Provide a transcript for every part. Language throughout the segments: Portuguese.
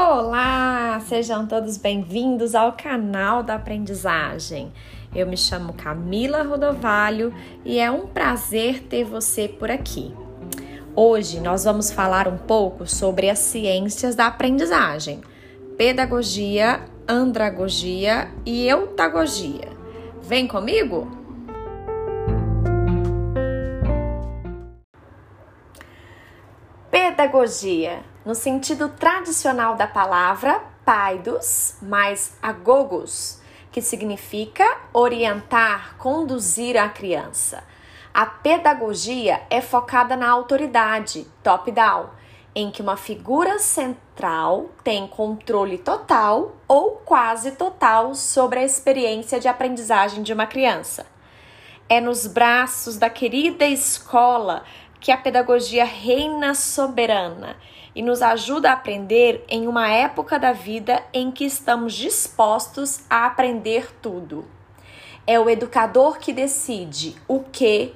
Olá, sejam todos bem-vindos ao canal da aprendizagem. Eu me chamo Camila Rodovalho e é um prazer ter você por aqui. Hoje nós vamos falar um pouco sobre as ciências da aprendizagem, pedagogia, andragogia e eutagogia. Vem comigo? Pedagogia no sentido tradicional da palavra paidos mais agogos, que significa orientar, conduzir a criança. A pedagogia é focada na autoridade, top-down, em que uma figura central tem controle total ou quase total sobre a experiência de aprendizagem de uma criança. É nos braços da querida escola que a pedagogia reina soberana e nos ajuda a aprender em uma época da vida em que estamos dispostos a aprender tudo. É o educador que decide o que,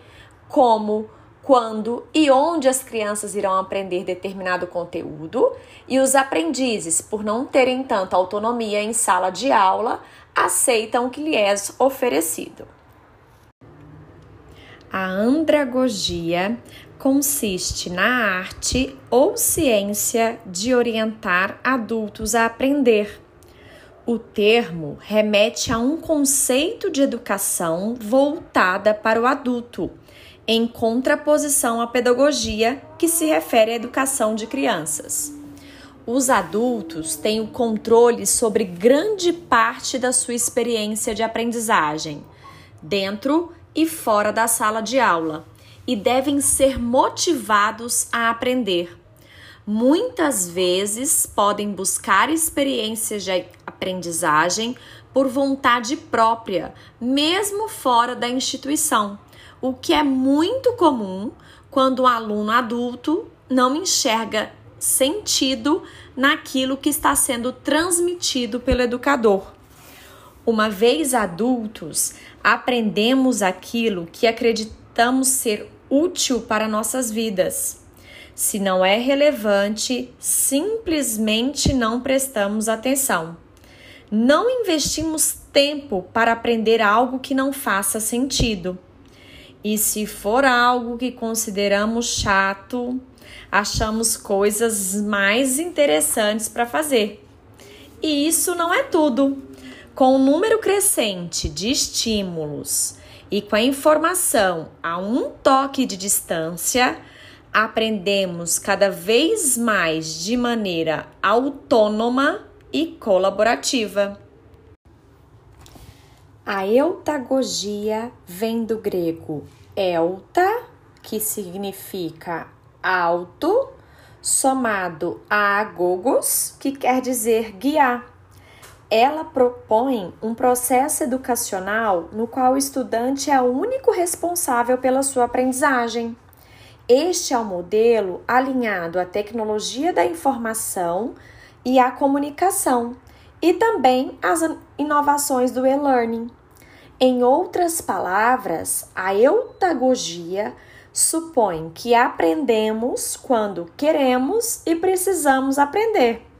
como, quando e onde as crianças irão aprender determinado conteúdo, e os aprendizes, por não terem tanta autonomia em sala de aula, aceitam o que lhes é oferecido. A andragogia consiste na arte ou ciência de orientar adultos a aprender. O termo remete a um conceito de educação voltada para o adulto, em contraposição à pedagogia, que se refere à educação de crianças. Os adultos têm o controle sobre grande parte da sua experiência de aprendizagem, dentro e fora da sala de aula e devem ser motivados a aprender. Muitas vezes podem buscar experiências de aprendizagem por vontade própria, mesmo fora da instituição, o que é muito comum quando o aluno adulto não enxerga sentido naquilo que está sendo transmitido pelo educador. Uma vez adultos, aprendemos aquilo que acreditamos ser útil para nossas vidas. Se não é relevante, simplesmente não prestamos atenção. Não investimos tempo para aprender algo que não faça sentido. E se for algo que consideramos chato, achamos coisas mais interessantes para fazer. E isso não é tudo. Com o número crescente de estímulos e com a informação a um toque de distância, aprendemos cada vez mais de maneira autônoma e colaborativa. A eutagogia vem do grego euta, que significa alto, somado a agogos, que quer dizer guiar ela propõe um processo educacional no qual o estudante é o único responsável pela sua aprendizagem. Este é o modelo alinhado à tecnologia da informação e à comunicação, e também às inovações do e-learning. Em outras palavras, a eutagogia supõe que aprendemos quando queremos e precisamos aprender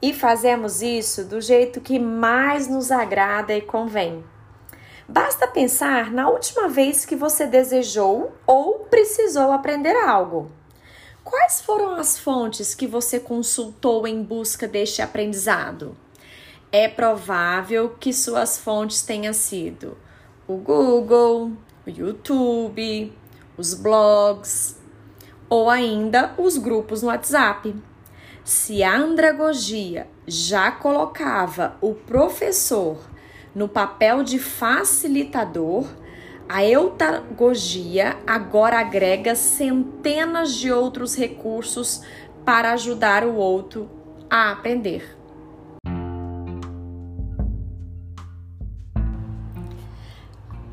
e fazemos isso do jeito que mais nos agrada e convém. Basta pensar na última vez que você desejou ou precisou aprender algo. Quais foram as fontes que você consultou em busca deste aprendizado? É provável que suas fontes tenham sido o Google, o YouTube, os blogs ou ainda os grupos no WhatsApp. Se a andragogia já colocava o professor no papel de facilitador, a eutagogia agora agrega centenas de outros recursos para ajudar o outro a aprender.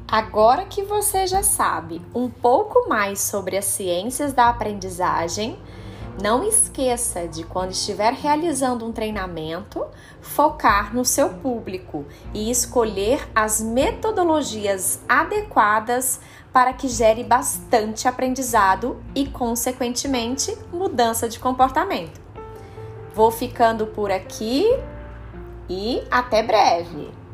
Agora que você já sabe um pouco mais sobre as ciências da aprendizagem, não esqueça de, quando estiver realizando um treinamento, focar no seu público e escolher as metodologias adequadas para que gere bastante aprendizado e, consequentemente, mudança de comportamento. Vou ficando por aqui e até breve!